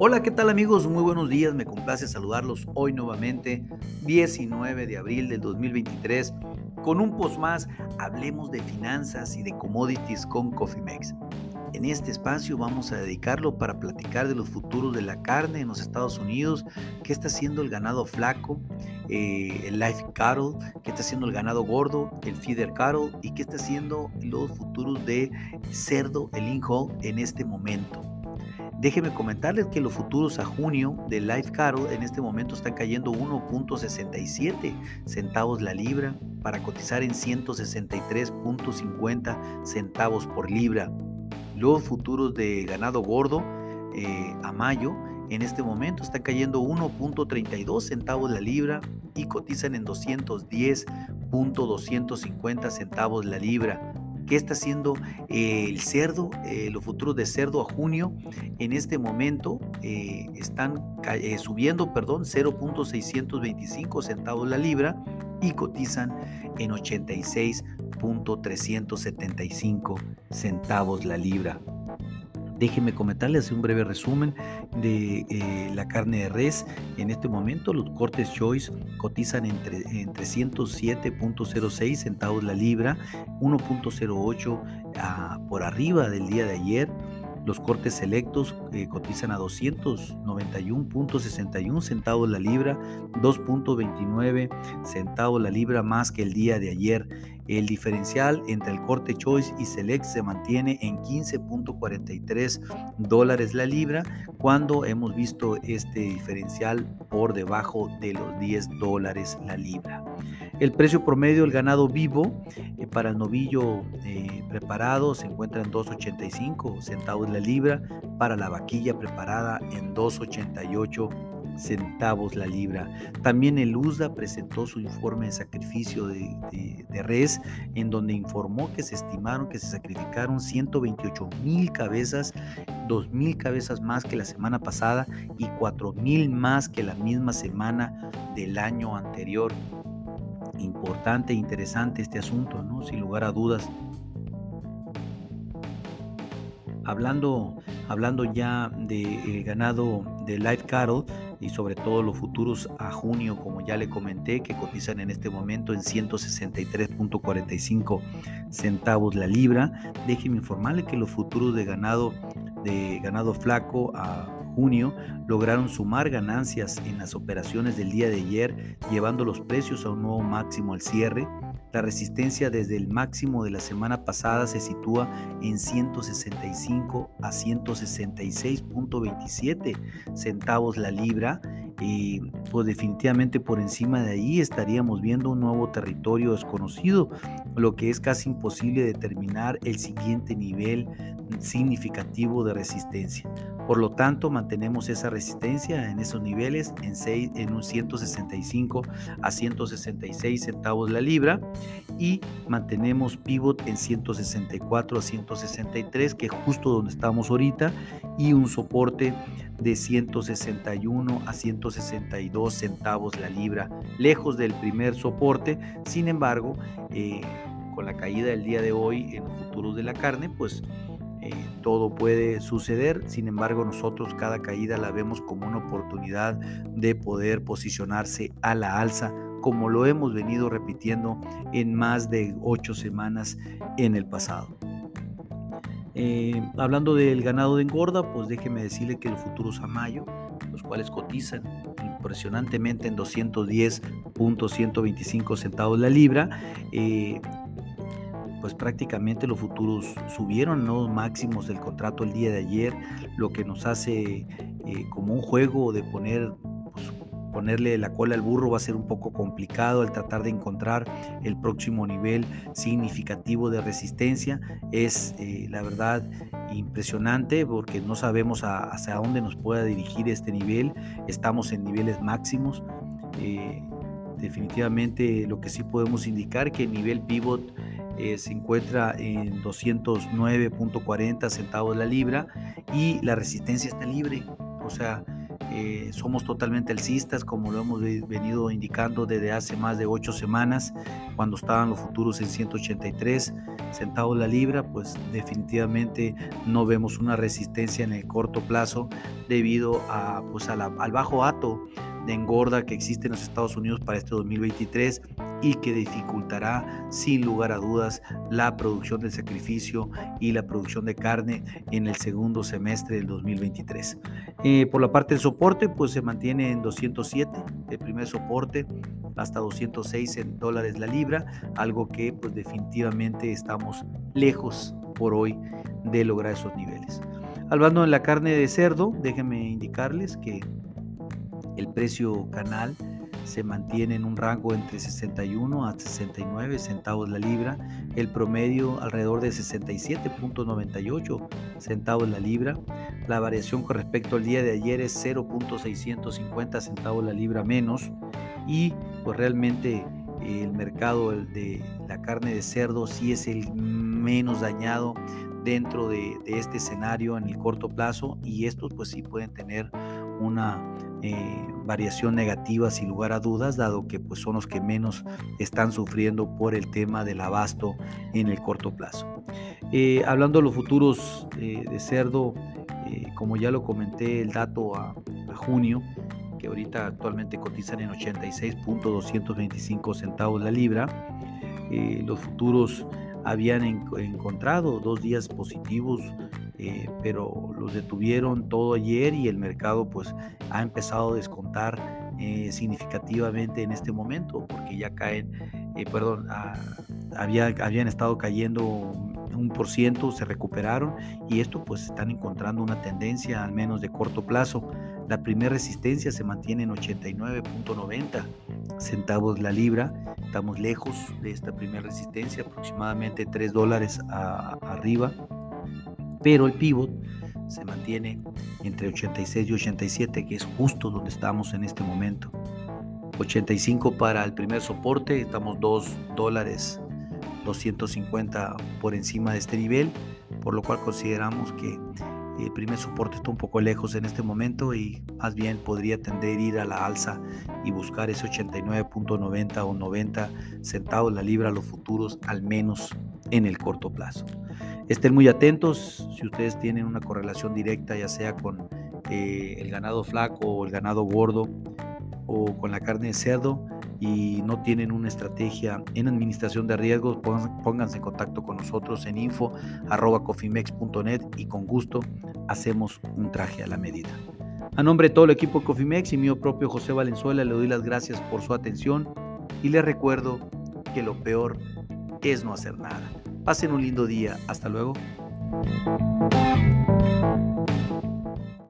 Hola, ¿qué tal amigos? Muy buenos días, me complace saludarlos hoy nuevamente, 19 de abril del 2023, con un post más, hablemos de finanzas y de commodities con CoffeeMex. En este espacio vamos a dedicarlo para platicar de los futuros de la carne en los Estados Unidos, qué está haciendo el ganado flaco, eh, el life cattle, qué está haciendo el ganado gordo, el feeder cattle y qué está haciendo los futuros de cerdo, el inhole en este momento. Déjenme comentarles que los futuros a junio de Life Cattle en este momento están cayendo 1.67 centavos la libra para cotizar en 163.50 centavos por libra. Los futuros de ganado gordo eh, a mayo en este momento están cayendo 1.32 centavos la libra y cotizan en 210.250 centavos la libra. ¿Qué está haciendo eh, el cerdo? Eh, los futuros de cerdo a junio en este momento están subiendo, perdón, 0.625 centavos la libra y cotizan en 86.375 centavos la libra. Déjenme comentarles un breve resumen de eh, la carne de res. En este momento los cortes Choice cotizan entre, en 307.06 centavos la libra, 1.08 ah, por arriba del día de ayer. Los cortes selectos eh, cotizan a 291.61 centavos la libra, 2.29 centavos la libra más que el día de ayer. El diferencial entre el corte Choice y Select se mantiene en 15.43 dólares la libra cuando hemos visto este diferencial por debajo de los 10 dólares la libra. El precio promedio del ganado vivo eh, para el novillo eh, preparado se encuentra en 2.85 centavos la libra, para la vaquilla preparada en 2.88 centavos la libra. También el USDA presentó su informe de sacrificio de, res, en donde informó que se estimaron que se sacrificaron 128 mil cabezas, 2 mil cabezas más que la semana pasada y 4 mil más que la misma semana del año anterior. Importante e interesante este asunto. Sin lugar a dudas. Hablando, hablando ya de ganado de Live Cattle, y sobre todo los futuros a junio, como ya le comenté, que cotizan en este momento en 163.45 centavos la libra. Déjeme informarle que los futuros de ganado de ganado flaco a junio lograron sumar ganancias en las operaciones del día de ayer, llevando los precios a un nuevo máximo al cierre. La resistencia desde el máximo de la semana pasada se sitúa en 165 a 166.27 centavos la libra y pues definitivamente por encima de ahí estaríamos viendo un nuevo territorio desconocido, lo que es casi imposible determinar el siguiente nivel significativo de resistencia. Por lo tanto, mantenemos esa resistencia en esos niveles en, 6, en un 165 a 166 centavos la libra y mantenemos pivot en 164 a 163, que es justo donde estamos ahorita, y un soporte de 161 a 162 centavos la libra, lejos del primer soporte. Sin embargo, eh, con la caída del día de hoy en los futuros de la carne, pues todo puede suceder, sin embargo nosotros cada caída la vemos como una oportunidad de poder posicionarse a la alza, como lo hemos venido repitiendo en más de ocho semanas en el pasado. Eh, hablando del ganado de engorda, pues déjeme decirle que el futuros a mayo, los cuales cotizan impresionantemente en 210.125 centavos la libra, eh, pues prácticamente los futuros subieron los máximos del contrato el día de ayer, lo que nos hace eh, como un juego de poner pues, ponerle la cola al burro va a ser un poco complicado el tratar de encontrar el próximo nivel significativo de resistencia. Es eh, la verdad impresionante porque no sabemos hacia dónde nos pueda dirigir este nivel. Estamos en niveles máximos. Eh, definitivamente lo que sí podemos indicar que el nivel pivot eh, se encuentra en 209.40 centavos la libra y la resistencia está libre. O sea, Eh, somos totalmente alcistas, como lo hemos venido indicando desde hace más de ocho semanas, cuando estaban los futuros en 183 centavos la libra, pues definitivamente no vemos una resistencia en el corto plazo debido a, pues al bajo ato de engorda que existe en los Estados Unidos para este 2023 y que dificultará sin lugar a dudas la producción del sacrificio y la producción de carne en el segundo semestre del 2023. Eh, por la parte del soporte, pues se mantiene en 207, el primer soporte hasta 206 en dólares la libra, algo que pues definitivamente estamos lejos por hoy de lograr esos niveles. Hablando de la carne de cerdo, déjenme indicarles que el precio canal se mantiene en un rango entre 61 a 69 centavos la libra, el promedio alrededor de 67.98 centavos la libra. La variación con respecto al día de ayer es 0.650 centavos la libra menos. Y pues realmente el mercado de la carne de cerdo sí es el menos dañado dentro de, de este escenario en el corto plazo. Y estos pues sí pueden tener una eh, variación negativa sin lugar a dudas, dado que pues, son los que menos están sufriendo por el tema del abasto en el corto plazo. Eh, hablando de los futuros eh, de cerdo, como ya lo comenté, el dato a, junio, que ahorita actualmente cotizan en 86.225 centavos la libra, los futuros habían encontrado dos días positivos eh, pero los detuvieron todo ayer y el mercado pues ha empezado a descontar eh, significativamente en este momento porque ya caen, eh, perdón, ah, había, habían estado cayendo un por ciento, se recuperaron y esto pues están encontrando una tendencia al menos de corto plazo. La primera resistencia se mantiene en 89.90 centavos la libra. Estamos lejos de esta primera resistencia, aproximadamente 3 dólares arriba pero el pivot se mantiene entre 86 y 87, que es justo donde estamos en este momento. 85 para el primer soporte, estamos 2 dólares 250 por encima de este nivel, por lo cual consideramos que el primer soporte está un poco lejos en este momento y más bien podría tender a ir a la alza y buscar ese 89.90 o 90 centavos la libra a los futuros, al menos en el corto plazo. Estén muy atentos si ustedes tienen una correlación directa, ya sea con eh, el ganado flaco o el ganado gordo o con la carne de cerdo y no tienen una estrategia en administración de riesgos, pónganse en contacto con nosotros en info y con gusto hacemos un traje a la medida. A nombre de todo el equipo de Cofimex y mío propio José Valenzuela le doy las gracias por su atención y les recuerdo que lo peor es no hacer nada. Pasen un lindo día. Hasta luego.